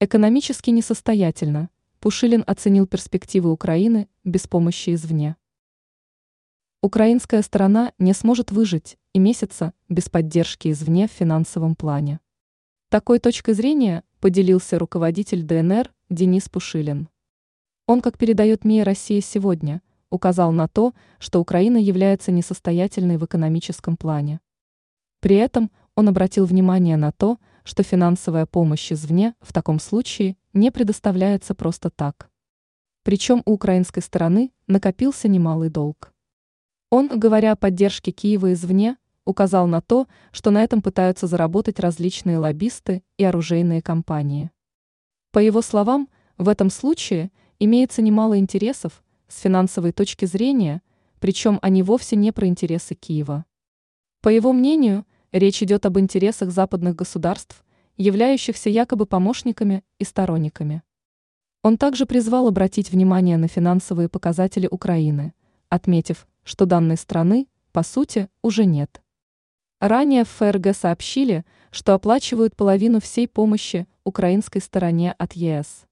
Экономически несостоятельно. Пушилин оценил перспективы Украины без помощи извне. Украинская сторона не сможет выжить и месяца без поддержки извне в финансовом плане. Такой точкой зрения поделился руководитель ДНР Денис Пушилин. Он, как передает МИА «Россия сегодня», указал на то, что Украина является несостоятельной в экономическом плане. При этом он обратил внимание на то, что финансовая помощь извне в таком случае не предоставляется просто так. Причем у украинской стороны накопился немалый долг. Он, говоря о поддержке Киева извне, указал на то, что на этом пытаются заработать различные лоббисты и оружейные компании. По его словам, в этом случае имеется немало интересов с финансовой точки зрения, причем они вовсе не про интересы Киева. По его мнению, речь идет об интересах западных государств, являющихся якобы помощниками и сторонниками. Он также призвал обратить внимание на финансовые показатели Украины, отметив, что данной страны, по сути, уже нет. Ранее в ФРГ сообщили, что оплачивают половину всей помощи украинской стороне от ЕС.